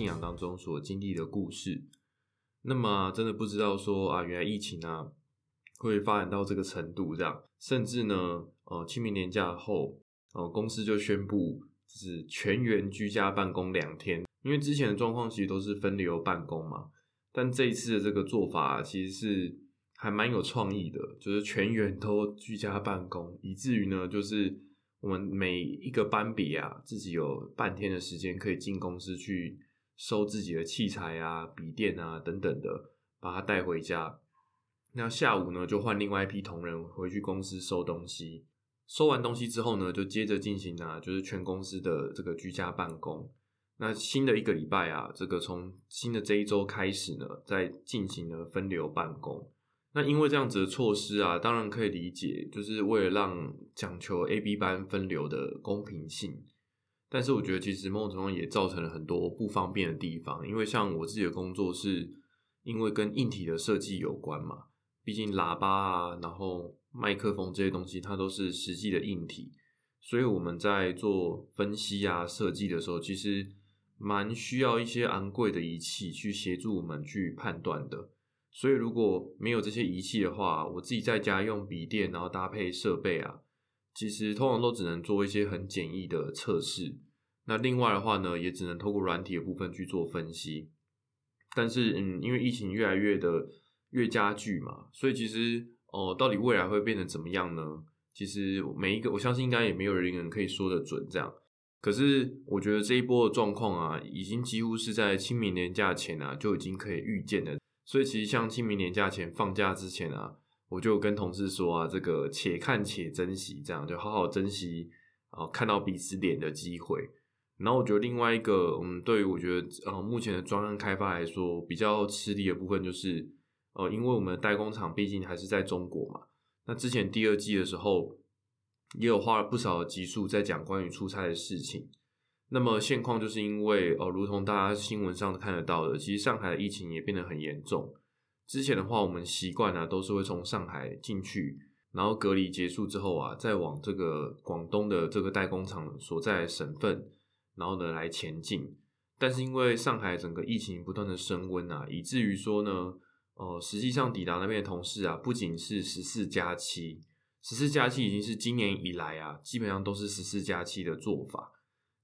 信仰当中所经历的故事。那么真的不知道说啊，原来疫情啊会发展到这个程度，这样，甚至呢，呃，清明年假后，呃，公司就宣布是全员居家办公两天，因为之前的状况其实都是分流办公嘛，但这一次的这个做法其实是还蛮有创意的，就是全员都居家办公，以至于呢，就是我们每一个班比啊，自己有半天的时间可以进公司去。收自己的器材啊、笔电啊等等的，把它带回家。那下午呢，就换另外一批同仁回去公司收东西。收完东西之后呢，就接着进行啊，就是全公司的这个居家办公。那新的一个礼拜啊，这个从新的这一周开始呢，在进行了分流办公。那因为这样子的措施啊，当然可以理解，就是为了让讲求 A、B 班分流的公平性。但是我觉得，其实某种程度也造成了很多不方便的地方，因为像我自己的工作是，因为跟硬体的设计有关嘛，毕竟喇叭啊，然后麦克风这些东西，它都是实际的硬体，所以我们在做分析啊、设计的时候，其实蛮需要一些昂贵的仪器去协助我们去判断的。所以如果没有这些仪器的话，我自己在家用笔电，然后搭配设备啊。其实通常都只能做一些很简易的测试，那另外的话呢，也只能透过软体的部分去做分析。但是，嗯，因为疫情越来越的越加剧嘛，所以其实哦，到底未来会变成怎么样呢？其实每一个，我相信应该也没有人可以说得准这样。可是，我觉得这一波的状况啊，已经几乎是在清明年假前啊就已经可以预见的。所以，其实像清明年假前放假之前啊。我就跟同事说啊，这个且看且珍惜，这样就好好珍惜啊，看到彼此脸的机会。然后我觉得另外一个，嗯，对于我觉得呃目前的专案开发来说比较吃力的部分，就是呃，因为我们的代工厂毕竟还是在中国嘛。那之前第二季的时候，也有花了不少的集数在讲关于出差的事情。那么现况就是因为呃，如同大家新闻上看得到的，其实上海的疫情也变得很严重。之前的话，我们习惯呢都是会从上海进去，然后隔离结束之后啊，再往这个广东的这个代工厂所在省份，然后呢来前进。但是因为上海整个疫情不断的升温啊，以至于说呢，呃，实际上抵达那边的同事啊，不仅是十四加七，十四加七已经是今年以来啊，基本上都是十四加七的做法。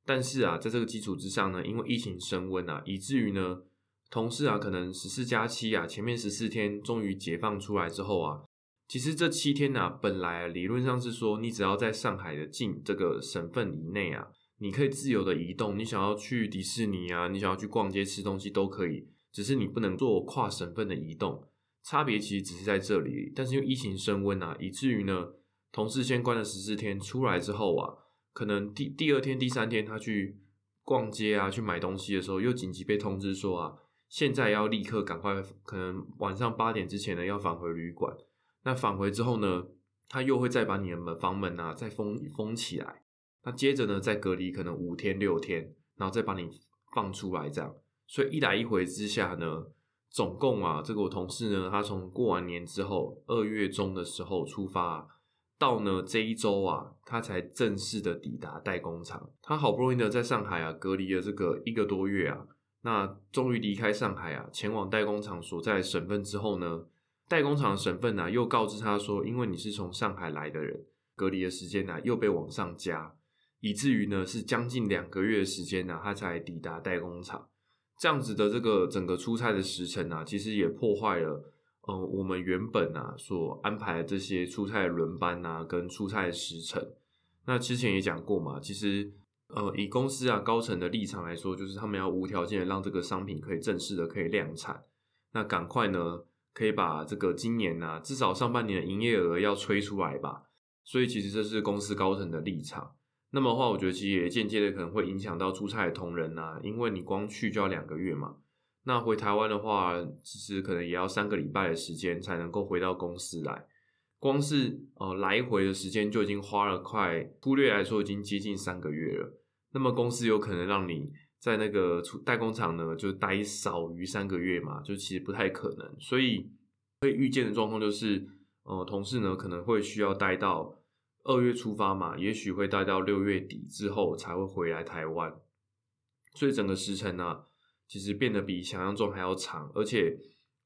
但是啊，在这个基础之上呢，因为疫情升温啊，以至于呢。同事啊，可能十四加七啊，前面十四天终于解放出来之后啊，其实这七天呢，本来理论上是说，你只要在上海的近这个省份以内啊，你可以自由的移动，你想要去迪士尼啊，你想要去逛街吃东西都可以，只是你不能做跨省份的移动，差别其实只是在这里。但是因为疫情升温啊，以至于呢，同事先关了十四天出来之后啊，可能第第二天、第三天他去逛街啊，去买东西的时候，又紧急被通知说啊。现在要立刻赶快，可能晚上八点之前呢要返回旅馆。那返回之后呢，他又会再把你的门房门啊再封封起来。那接着呢再隔离可能五天六天，然后再把你放出来这样。所以一来一回之下呢，总共啊这个我同事呢，他从过完年之后二月中的时候出发，到呢这一周啊，他才正式的抵达代工厂。他好不容易呢在上海啊隔离了这个一个多月啊。那终于离开上海啊，前往代工厂所在省份之后呢，代工厂的省份呢又告知他说，因为你是从上海来的人，隔离的时间呢又被往上加，以至于呢是将近两个月的时间呢，他才抵达代工厂。这样子的这个整个出差的时程啊，其实也破坏了，嗯，我们原本啊所安排的这些出差的轮班啊，跟出差的时程。那之前也讲过嘛，其实。呃，以公司啊高层的立场来说，就是他们要无条件的让这个商品可以正式的可以量产，那赶快呢可以把这个今年呢至少上半年的营业额要吹出来吧。所以其实这是公司高层的立场。那么的话，我觉得其实也间接的可能会影响到出差的同仁呐，因为你光去就要两个月嘛，那回台湾的话，其实可能也要三个礼拜的时间才能够回到公司来。光是呃来回的时间就已经花了快，忽略来说已经接近三个月了。那么公司有可能让你在那个代工厂呢，就待少于三个月嘛？就其实不太可能。所以会预见的状况就是，呃，同事呢可能会需要待到二月出发嘛，也许会待到六月底之后才会回来台湾。所以整个时程呢，其实变得比想象中还要长，而且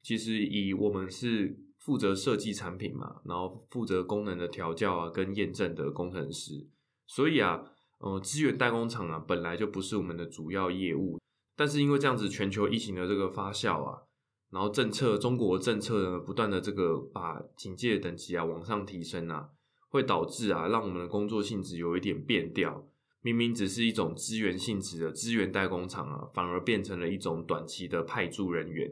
其实以我们是负责设计产品嘛，然后负责功能的调教啊跟验证的工程师，所以啊，呃，资源代工厂啊本来就不是我们的主要业务，但是因为这样子全球疫情的这个发酵啊，然后政策中国政策呢不断的这个把警戒等级啊往上提升啊，会导致啊让我们的工作性质有一点变调。明明只是一种资源性质的资源代工厂啊，反而变成了一种短期的派驻人员，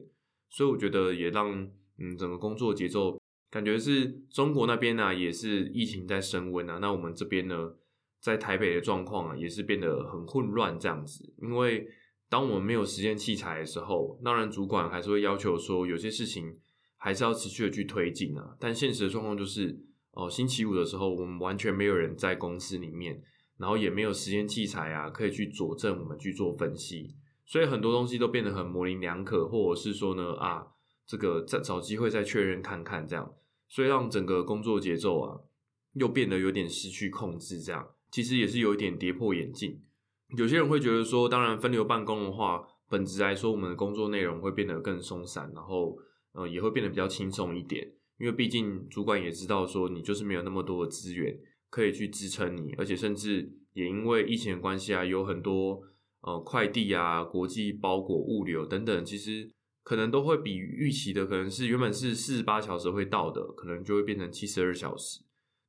所以我觉得也让嗯整个工作节奏感觉是中国那边呢也是疫情在升温啊，那我们这边呢在台北的状况啊也是变得很混乱这样子，因为当我们没有实验器材的时候，当然主管还是会要求说有些事情还是要持续的去推进啊，但现实的状况就是哦星期五的时候我们完全没有人在公司里面。然后也没有实验器材啊，可以去佐证我们去做分析，所以很多东西都变得很模棱两可，或者是说呢啊，这个再找机会再确认看看这样，所以让整个工作节奏啊又变得有点失去控制，这样其实也是有一点跌破眼镜。有些人会觉得说，当然分流办公的话，本质来说我们的工作内容会变得更松散，然后呃也会变得比较轻松一点，因为毕竟主管也知道说你就是没有那么多的资源。可以去支撑你，而且甚至也因为疫情的关系啊，有很多呃快递啊、国际包裹物流等等，其实可能都会比预期的，可能是原本是四十八小时会到的，可能就会变成七十二小时。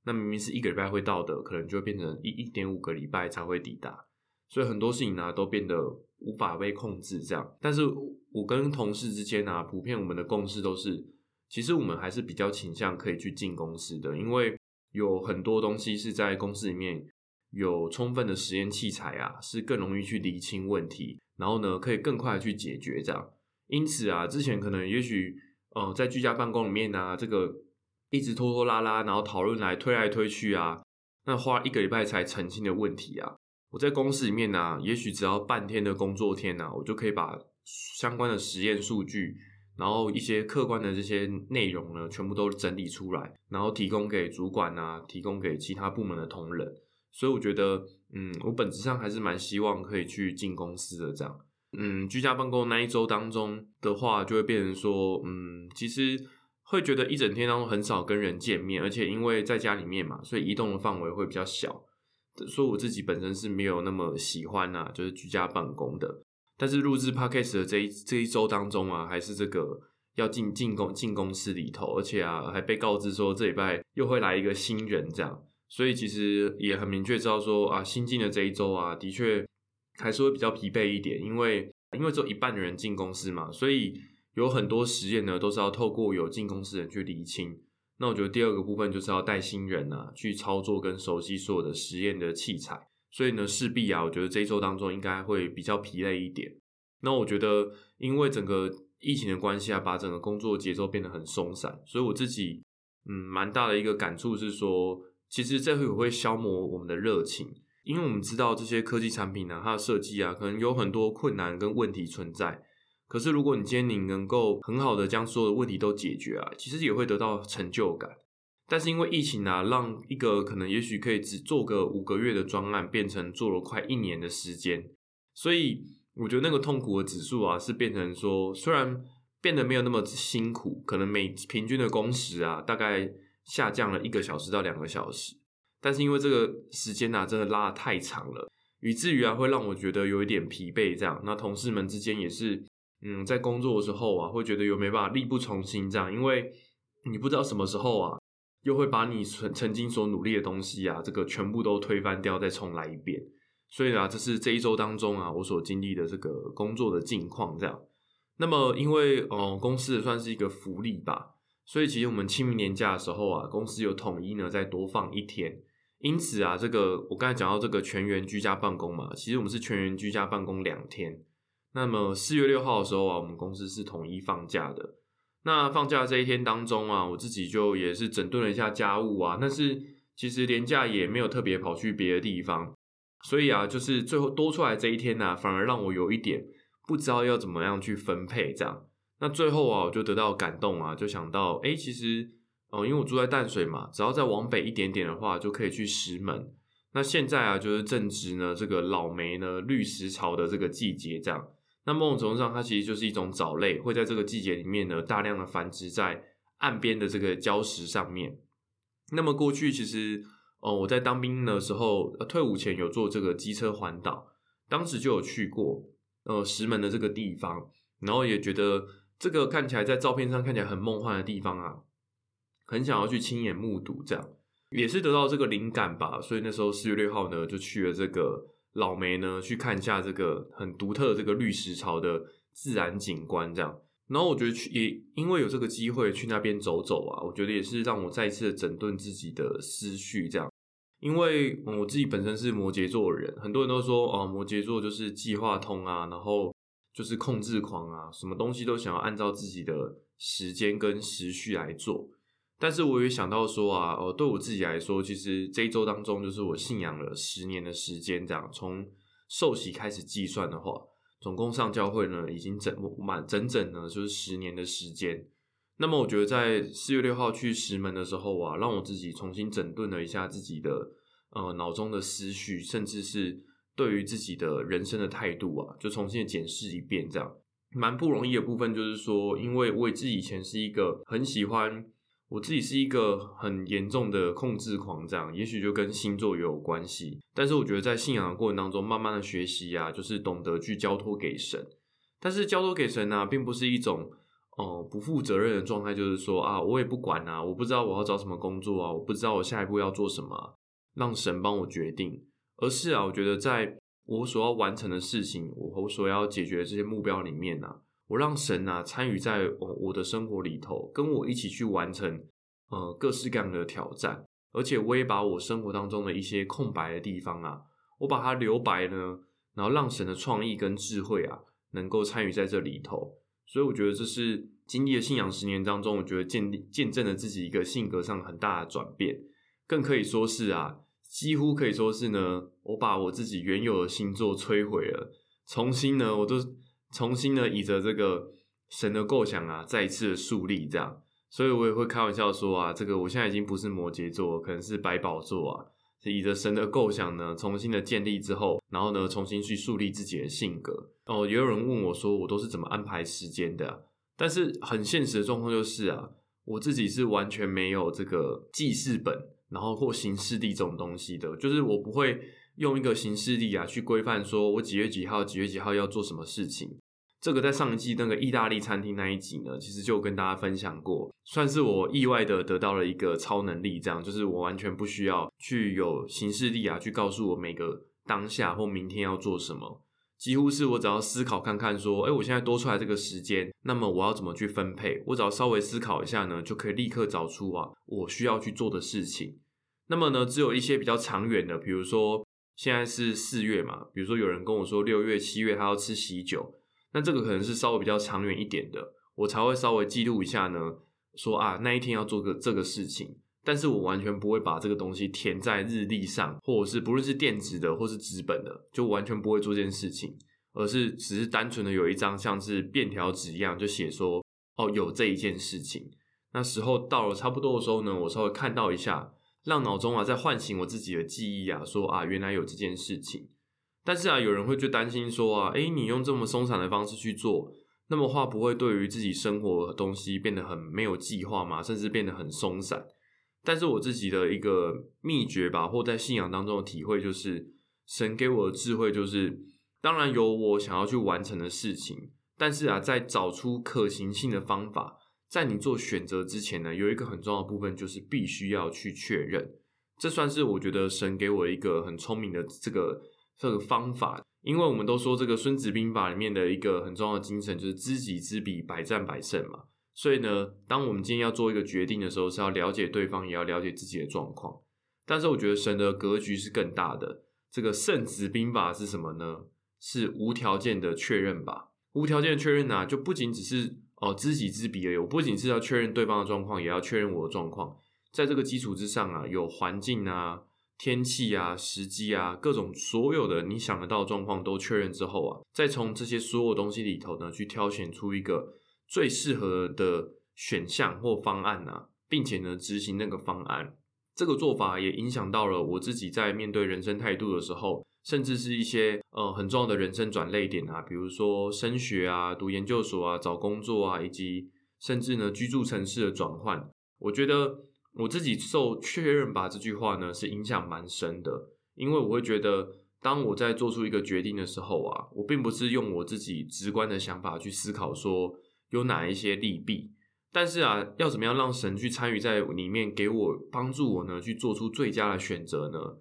那明明是一个礼拜会到的，可能就会变成一一点五个礼拜才会抵达。所以很多事情呢都变得无法被控制。这样，但是我跟同事之间呢，普遍我们的共识都是，其实我们还是比较倾向可以去进公司的，因为。有很多东西是在公司里面有充分的实验器材啊，是更容易去厘清问题，然后呢可以更快的去解决这样。因此啊，之前可能也许呃在居家办公里面呢，这个一直拖拖拉拉，然后讨论来推来推去啊，那花一个礼拜才澄清的问题啊，我在公司里面呢，也许只要半天的工作天呢，我就可以把相关的实验数据。然后一些客观的这些内容呢，全部都整理出来，然后提供给主管啊，提供给其他部门的同仁。所以我觉得，嗯，我本质上还是蛮希望可以去进公司的这样。嗯，居家办公那一周当中的话，就会变成说，嗯，其实会觉得一整天当中很少跟人见面，而且因为在家里面嘛，所以移动的范围会比较小。说我自己本身是没有那么喜欢呐，就是居家办公的。但是录制 podcast 的这一这一周当中啊，还是这个要进进公进公司里头，而且啊还被告知说这礼拜又会来一个新人这样，所以其实也很明确知道说啊新进的这一周啊，的确还是会比较疲惫一点，因为因为只有一半的人进公司嘛，所以有很多实验呢都是要透过有进公司的人去厘清。那我觉得第二个部分就是要带新人啊去操作跟熟悉所有的实验的器材。所以呢，势必啊，我觉得这一周当中应该会比较疲累一点。那我觉得，因为整个疫情的关系啊，把整个工作节奏变得很松散。所以我自己，嗯，蛮大的一个感触是说，其实这会会消磨我们的热情，因为我们知道这些科技产品呢，它的设计啊，可能有很多困难跟问题存在。可是如果你今天你能够很好的将所有的问题都解决啊，其实也会得到成就感。但是因为疫情啊，让一个可能也许可以只做个五个月的专案，变成做了快一年的时间，所以我觉得那个痛苦的指数啊，是变成说，虽然变得没有那么辛苦，可能每平均的工时啊，大概下降了一个小时到两个小时，但是因为这个时间啊，真的拉的太长了，以至于啊，会让我觉得有一点疲惫。这样，那同事们之间也是，嗯，在工作的时候啊，会觉得有没办法力不从心这样，因为你不知道什么时候啊。又会把你曾曾经所努力的东西啊，这个全部都推翻掉，再重来一遍。所以啊，这是这一周当中啊，我所经历的这个工作的境况这样。那么，因为哦，公司算是一个福利吧，所以其实我们清明年假的时候啊，公司有统一呢再多放一天。因此啊，这个我刚才讲到这个全员居家办公嘛，其实我们是全员居家办公两天。那么四月六号的时候啊，我们公司是统一放假的。那放假这一天当中啊，我自己就也是整顿了一下家务啊，但是其实年假也没有特别跑去别的地方，所以啊，就是最后多出来这一天呢，反而让我有一点不知道要怎么样去分配这样。那最后啊，我就得到感动啊，就想到，哎，其实哦，因为我住在淡水嘛，只要再往北一点点的话，就可以去石门。那现在啊，就是正值呢这个老梅呢绿石潮的这个季节这样。那某种程度上，它其实就是一种藻类，会在这个季节里面呢大量的繁殖在岸边的这个礁石上面。那么过去其实，哦，我在当兵的时候，退伍前有做这个机车环岛，当时就有去过，呃，石门的这个地方，然后也觉得这个看起来在照片上看起来很梦幻的地方啊，很想要去亲眼目睹，这样也是得到这个灵感吧。所以那时候四月六号呢，就去了这个老梅呢，去看一下这个很独特的这个绿石槽的自然景观，这样。然后我觉得去也因为有这个机会去那边走走啊，我觉得也是让我再一次的整顿自己的思绪，这样。因为我自己本身是摩羯座的人，很多人都说哦，摩羯座就是计划通啊，然后就是控制狂啊，什么东西都想要按照自己的时间跟时序来做。但是我也想到说啊，哦，对我自己来说，其实这一周当中就是我信仰了十年的时间，这样从受洗开始计算的话。总共上教会呢，已经整满整整呢，就是十年的时间。那么，我觉得在四月六号去石门的时候啊，让我自己重新整顿了一下自己的呃脑中的思绪，甚至是对于自己的人生的态度啊，就重新的检视一遍。这样蛮不容易的部分，就是说，因为我自己以前是一个很喜欢。我自己是一个很严重的控制狂，这样也许就跟星座也有关系。但是我觉得在信仰的过程当中，慢慢的学习呀，就是懂得去交托给神。但是交托给神呢，并不是一种哦不负责任的状态，就是说啊，我也不管啊，我不知道我要找什么工作啊，我不知道我下一步要做什么，让神帮我决定。而是啊，我觉得在我所要完成的事情，我我所要解决的这些目标里面呢。我让神啊参与在我我的生活里头，跟我一起去完成呃各式各样的挑战，而且我也把我生活当中的一些空白的地方啊，我把它留白呢，然后让神的创意跟智慧啊能够参与在这里头。所以我觉得这是经历了信仰十年当中，我觉得见见证了自己一个性格上很大的转变，更可以说是啊，几乎可以说是呢，我把我自己原有的星座摧毁了，重新呢，我都。重新呢，以着这个神的构想啊，再一次的树立这样，所以我也会开玩笑说啊，这个我现在已经不是摩羯座，可能是白宝座啊，是以着神的构想呢，重新的建立之后，然后呢，重新去树立自己的性格。哦，也有人问我说，我都是怎么安排时间的？但是很现实的状况就是啊，我自己是完全没有这个记事本，然后或行事历这种东西的，就是我不会。用一个形式力啊，去规范说我几月几号、几月几号要做什么事情。这个在上一季那个意大利餐厅那一集呢，其实就跟大家分享过，算是我意外的得到了一个超能力，这样就是我完全不需要去有形式力啊，去告诉我每个当下或明天要做什么，几乎是我只要思考看看说，哎，我现在多出来这个时间，那么我要怎么去分配？我只要稍微思考一下呢，就可以立刻找出啊我需要去做的事情。那么呢，只有一些比较长远的，比如说。现在是四月嘛，比如说有人跟我说六月、七月他要吃喜酒，那这个可能是稍微比较长远一点的，我才会稍微记录一下呢，说啊那一天要做个这个事情，但是我完全不会把这个东西填在日历上，或者是不论是电子的或是纸本的，就完全不会做这件事情，而是只是单纯的有一张像是便条纸一样，就写说哦有这一件事情，那时候到了差不多的时候呢，我稍微看到一下。让脑中啊再唤醒我自己的记忆啊，说啊原来有这件事情，但是啊有人会就担心说啊，诶，你用这么松散的方式去做，那么话不会对于自己生活的东西变得很没有计划吗？甚至变得很松散？但是我自己的一个秘诀吧，或在信仰当中的体会就是，神给我的智慧就是，当然有我想要去完成的事情，但是啊在找出可行性的方法。在你做选择之前呢，有一个很重要的部分，就是必须要去确认。这算是我觉得神给我一个很聪明的这个这个方法，因为我们都说这个《孙子兵法》里面的一个很重要的精神就是知己知彼，百战百胜嘛。所以呢，当我们今天要做一个决定的时候，是要了解对方，也要了解自己的状况。但是我觉得神的格局是更大的。这个圣子兵法是什么呢？是无条件的确认吧？无条件的确认呢，就不仅只是。哦，知己知彼而已。我不仅是要确认对方的状况，也要确认我的状况。在这个基础之上啊，有环境啊、天气啊、时机啊，各种所有的你想得到的状况都确认之后啊，再从这些所有东西里头呢，去挑选出一个最适合的选项或方案啊，并且呢，执行那个方案。这个做法也影响到了我自己在面对人生态度的时候，甚至是一些呃很重要的人生转类点啊，比如说升学啊、读研究所啊、找工作啊，以及甚至呢居住城市的转换。我觉得我自己受确认吧这句话呢是影响蛮深的，因为我会觉得当我在做出一个决定的时候啊，我并不是用我自己直观的想法去思考说有哪一些利弊，但是啊，要怎么样让神去参与在里面，给我帮助我呢去做出最佳的选择呢？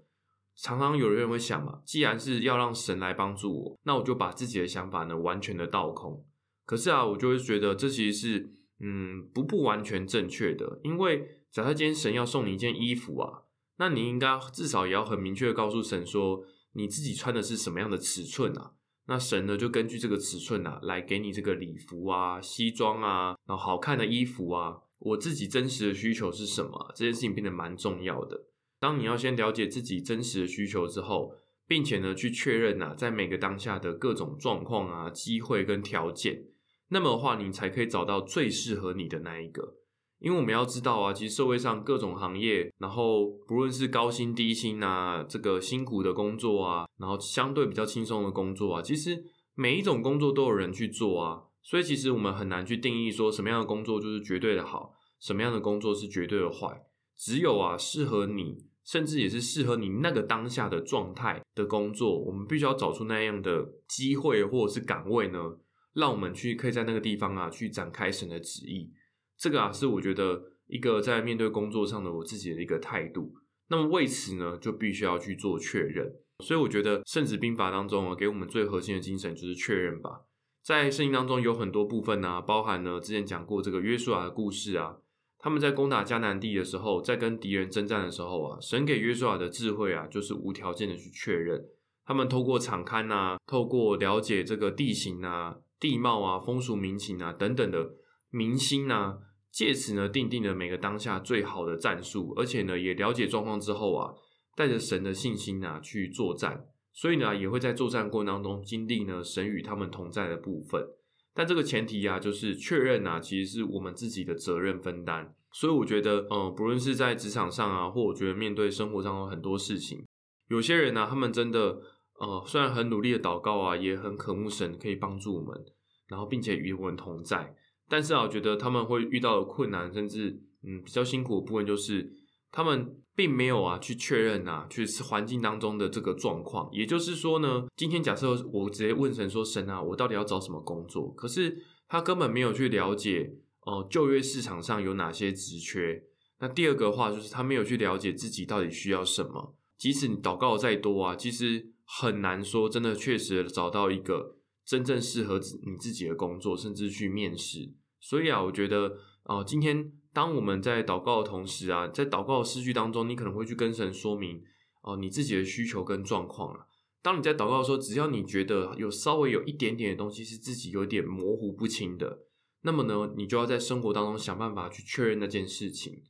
常常有人会想嘛，既然是要让神来帮助我，那我就把自己的想法呢完全的倒空。可是啊，我就会觉得这其实是嗯不不完全正确的，因为假设今天神要送你一件衣服啊，那你应该至少也要很明确的告诉神说，你自己穿的是什么样的尺寸啊？那神呢就根据这个尺寸啊来给你这个礼服啊、西装啊，然后好看的衣服啊。我自己真实的需求是什么？这件事情变得蛮重要的。当你要先了解自己真实的需求之后，并且呢去确认呐，在每个当下的各种状况啊、机会跟条件，那么的话，你才可以找到最适合你的那一个。因为我们要知道啊，其实社会上各种行业，然后不论是高薪低薪啊，这个辛苦的工作啊，然后相对比较轻松的工作啊，其实每一种工作都有人去做啊。所以其实我们很难去定义说什么样的工作就是绝对的好，什么样的工作是绝对的坏。只有啊，适合你。甚至也是适合你那个当下的状态的工作，我们必须要找出那样的机会或者是岗位呢，让我们去可以在那个地方啊去展开神的旨意。这个啊是我觉得一个在面对工作上的我自己的一个态度。那么为此呢，就必须要去做确认。所以我觉得圣旨兵法当中啊，给我们最核心的精神就是确认吧。在圣经当中有很多部分呢，包含呢之前讲过这个约书亚的故事啊。他们在攻打迦南地的时候，在跟敌人征战的时候啊，神给约书亚的智慧啊，就是无条件的去确认。他们透过场勘啊，透过了解这个地形啊、地貌啊、风俗民情啊等等的民心啊，借此呢，定定了每个当下最好的战术，而且呢，也了解状况之后啊，带着神的信心啊去作战。所以呢，也会在作战过程当中经历呢神与他们同在的部分。但这个前提啊，就是确认啊，其实是我们自己的责任分担。所以我觉得，呃，不论是在职场上啊，或我觉得面对生活上有很多事情，有些人呢，他们真的，呃，虽然很努力的祷告啊，也很渴慕神可以帮助我们，然后并且与我们同在。但是啊，我觉得他们会遇到的困难，甚至嗯比较辛苦的部分，就是他们并没有啊去确认啊，去环境当中的这个状况。也就是说呢，今天假设我直接问神说：“神啊，我到底要找什么工作？”可是他根本没有去了解哦，就业市场上有哪些职缺。那第二个话就是他没有去了解自己到底需要什么。即使你祷告再多啊，其实很难说真的确实找到一个真正适合你自己的工作，甚至去面试。所以啊，我觉得哦，今天。当我们在祷告的同时啊，在祷告的诗句当中，你可能会去跟神说明哦你自己的需求跟状况啊。当你在祷告的时候，只要你觉得有稍微有一点点的东西是自己有点模糊不清的，那么呢，你就要在生活当中想办法去确认那件事情。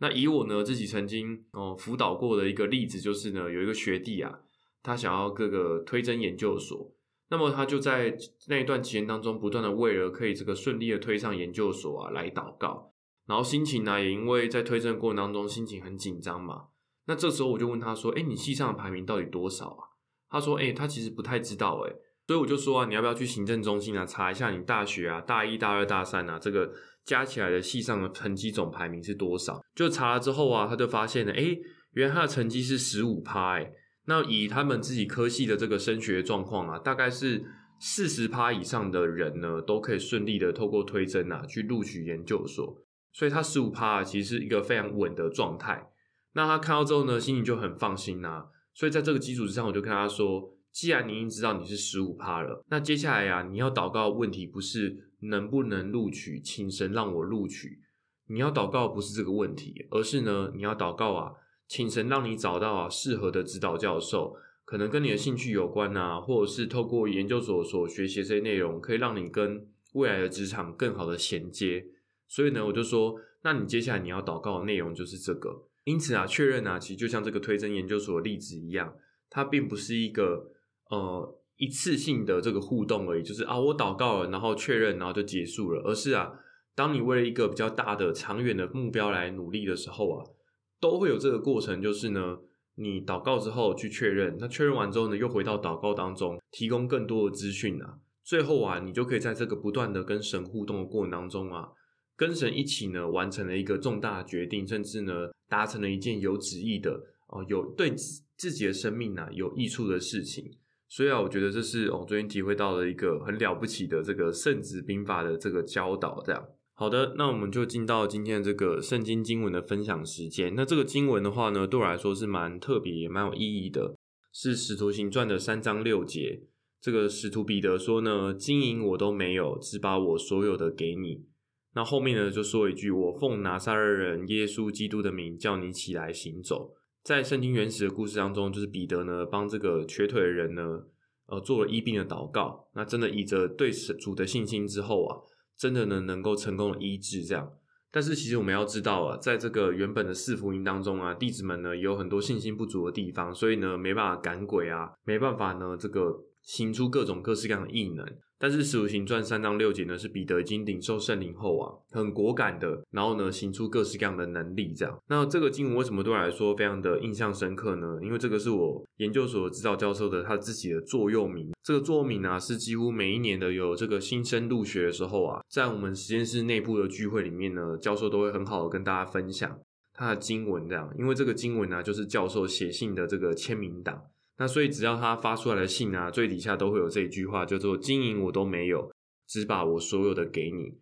那以我呢自己曾经哦辅导过的一个例子，就是呢有一个学弟啊，他想要各个推甄研究所，那么他就在那一段期间当中，不断的为了可以这个顺利的推上研究所啊来祷告。然后心情呢，也因为在推荐过程当中心情很紧张嘛。那这时候我就问他说：“哎，你系上的排名到底多少啊？”他说：“哎，他其实不太知道哎。”所以我就说啊，你要不要去行政中心啊查一下你大学啊大一大二大三啊这个加起来的系上的成绩总排名是多少？就查了之后啊，他就发现了，哎，原来他的成绩是十五趴哎。那以他们自己科系的这个升学状况啊，大概是四十趴以上的人呢，都可以顺利的透过推甄啊去录取研究所。所以他十五趴其实是一个非常稳的状态。那他看到之后呢，心情就很放心呐。所以在这个基础之上，我就跟他说：，既然你已经知道你是十五趴了，那接下来呀，你要祷告问题不是能不能录取，请神让我录取。你要祷告不是这个问题，而是呢，你要祷告啊，请神让你找到啊适合的指导教授，可能跟你的兴趣有关啊，或者是透过研究所所学习这些内容，可以让你跟未来的职场更好的衔接。所以呢，我就说，那你接下来你要祷告的内容就是这个。因此啊，确认啊，其实就像这个推甄研究所的例子一样，它并不是一个呃一次性的这个互动而已，就是啊，我祷告了，然后确认，然后就结束了。而是啊，当你为了一个比较大的、长远的目标来努力的时候啊，都会有这个过程，就是呢，你祷告之后去确认，那确认完之后呢，又回到祷告当中，提供更多的资讯啊。最后啊，你就可以在这个不断的跟神互动的过程当中啊，跟神一起呢，完成了一个重大的决定，甚至呢，达成了一件有旨意的哦，有对自己的生命啊有益处的事情。所以啊，我觉得这是我最近体会到了一个很了不起的这个圣旨兵法的这个教导。这样，好的，那我们就进到今天的这个圣经经文的分享时间。那这个经文的话呢，对我来说是蛮特别也蛮有意义的，是使徒行传的三章六节。这个使徒彼得说呢，金银我都没有，只把我所有的给你。那后面呢就说一句，我奉拿撒勒人耶稣基督的名叫你起来行走。在圣经原始的故事当中，就是彼得呢帮这个瘸腿的人呢，呃做了医病的祷告。那真的以着对主的信心之后啊，真的呢能够成功的医治这样。但是其实我们要知道啊，在这个原本的四福音当中啊，弟子们呢有很多信心不足的地方，所以呢没办法赶鬼啊，没办法呢这个。行出各种各式各样的异能，但是使徒行传三章六节呢，是彼得已经领受圣灵后啊，很果敢的，然后呢，行出各式各样的能力，这样。那这个经文为什么对我来说非常的印象深刻呢？因为这个是我研究所指导教授的他自己的座右铭。这个座右铭啊，是几乎每一年的有这个新生入学的时候啊，在我们实验室内部的聚会里面呢，教授都会很好的跟大家分享他的经文，这样。因为这个经文呢，就是教授写信的这个签名档。那所以只要他发出来的信啊，最底下都会有这一句话，叫做“金银我都没有，只把我所有的给你”。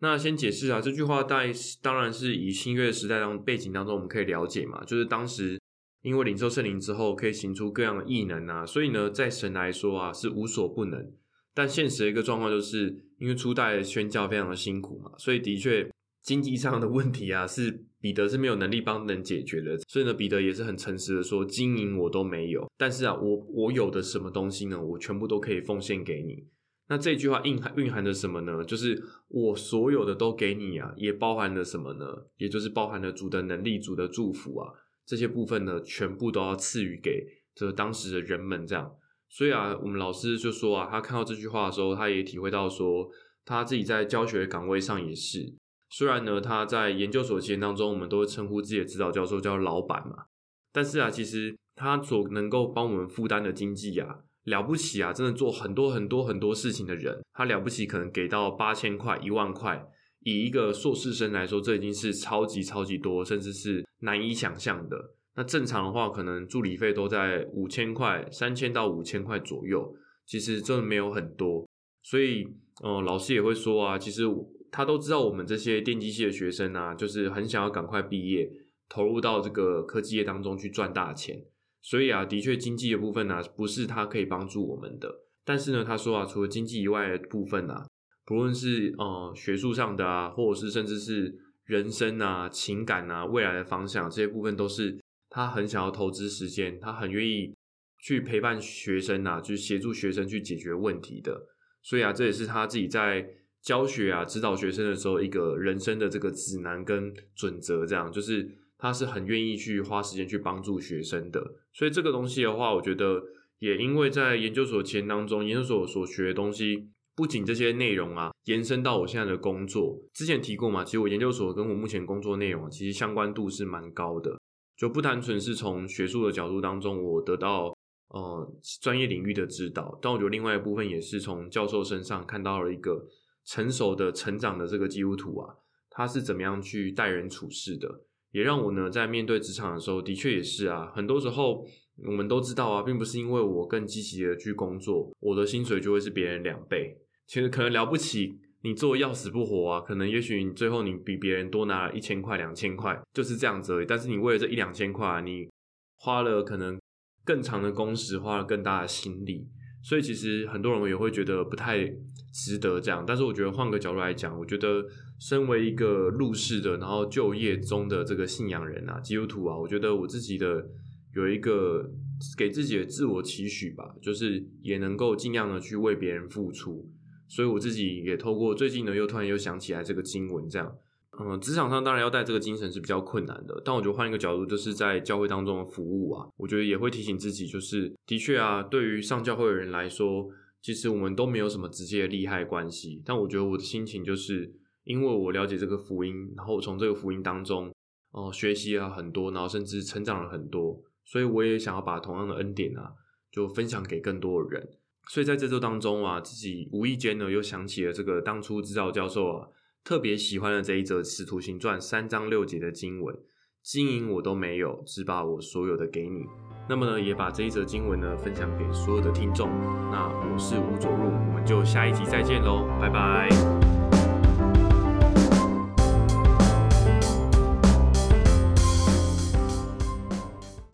那先解释啊，这句话大当然是以新约时代当背景当中，我们可以了解嘛，就是当时因为领受圣灵之后，可以行出各样的异能啊，所以呢，在神来说啊，是无所不能。但现实的一个状况就是，因为初代宣教非常的辛苦嘛，所以的确。经济上的问题啊，是彼得是没有能力帮人解决的，所以呢，彼得也是很诚实的说，经营我都没有，但是啊，我我有的什么东西呢？我全部都可以奉献给你。那这句话蕴含蕴含着什么呢？就是我所有的都给你啊，也包含了什么呢？也就是包含了主的能力、主的祝福啊，这些部分呢，全部都要赐予给这当时的人们。这样，所以啊，我们老师就说啊，他看到这句话的时候，他也体会到说，他自己在教学岗位上也是。虽然呢，他在研究所期间当中，我们都会称呼自己的指导教授叫老板嘛，但是啊，其实他所能够帮我们负担的经济啊，了不起啊，真的做很多很多很多事情的人，他了不起，可能给到八千块、一万块，以一个硕士生来说，这已经是超级超级多，甚至是难以想象的。那正常的话，可能助理费都在五千块、三千到五千块左右，其实真的没有很多。所以，嗯，老师也会说啊，其实。他都知道我们这些电机系的学生啊，就是很想要赶快毕业，投入到这个科技业当中去赚大钱。所以啊，的确经济的部分呢，不是他可以帮助我们的。但是呢，他说啊，除了经济以外的部分啊，不论是呃学术上的啊，或者是甚至是人生啊、情感啊、未来的方向这些部分，都是他很想要投资时间，他很愿意去陪伴学生啊，就是协助学生去解决问题的。所以啊，这也是他自己在。教学啊，指导学生的时候，一个人生的这个指南跟准则，这样就是他是很愿意去花时间去帮助学生的。所以这个东西的话，我觉得也因为在研究所前当中，研究所所学的东西，不仅这些内容啊，延伸到我现在的工作，之前提过嘛，其实我研究所跟我目前工作内容其实相关度是蛮高的，就不单纯是从学术的角度当中我得到呃专业领域的指导，但我觉得另外一部分也是从教授身上看到了一个。成熟的成长的这个基督徒啊，他是怎么样去待人处事的？也让我呢在面对职场的时候，的确也是啊。很多时候我们都知道啊，并不是因为我更积极的去工作，我的薪水就会是别人两倍。其实可能了不起，你做要死不活啊，可能也许你最后你比别人多拿了一千块、两千块，就是这样子而已。但是你为了这一两千块，你花了可能更长的工时，花了更大的心力。所以其实很多人也会觉得不太值得这样，但是我觉得换个角度来讲，我觉得身为一个入世的，然后就业中的这个信仰人啊，基督徒啊，我觉得我自己的有一个给自己的自我期许吧，就是也能够尽量的去为别人付出。所以我自己也透过最近呢，又突然又想起来这个经文这样。嗯，职场上当然要带这个精神是比较困难的，但我觉得换一个角度，就是在教会当中的服务啊，我觉得也会提醒自己，就是的确啊，对于上教会的人来说，其实我们都没有什么直接的利害关系。但我觉得我的心情就是，因为我了解这个福音，然后从这个福音当中，哦，学习了很多，然后甚至成长了很多，所以我也想要把同样的恩典啊，就分享给更多的人。所以在这周当中啊，自己无意间呢又想起了这个当初知道教授啊特别喜欢的这一则《使徒行传》三章六节的经文：“金银我都没有，只把我所有的给你。”那么呢，也把这一则经文呢分享给所有的听众。那我是吴佐入，我们就下一集再见喽，拜拜。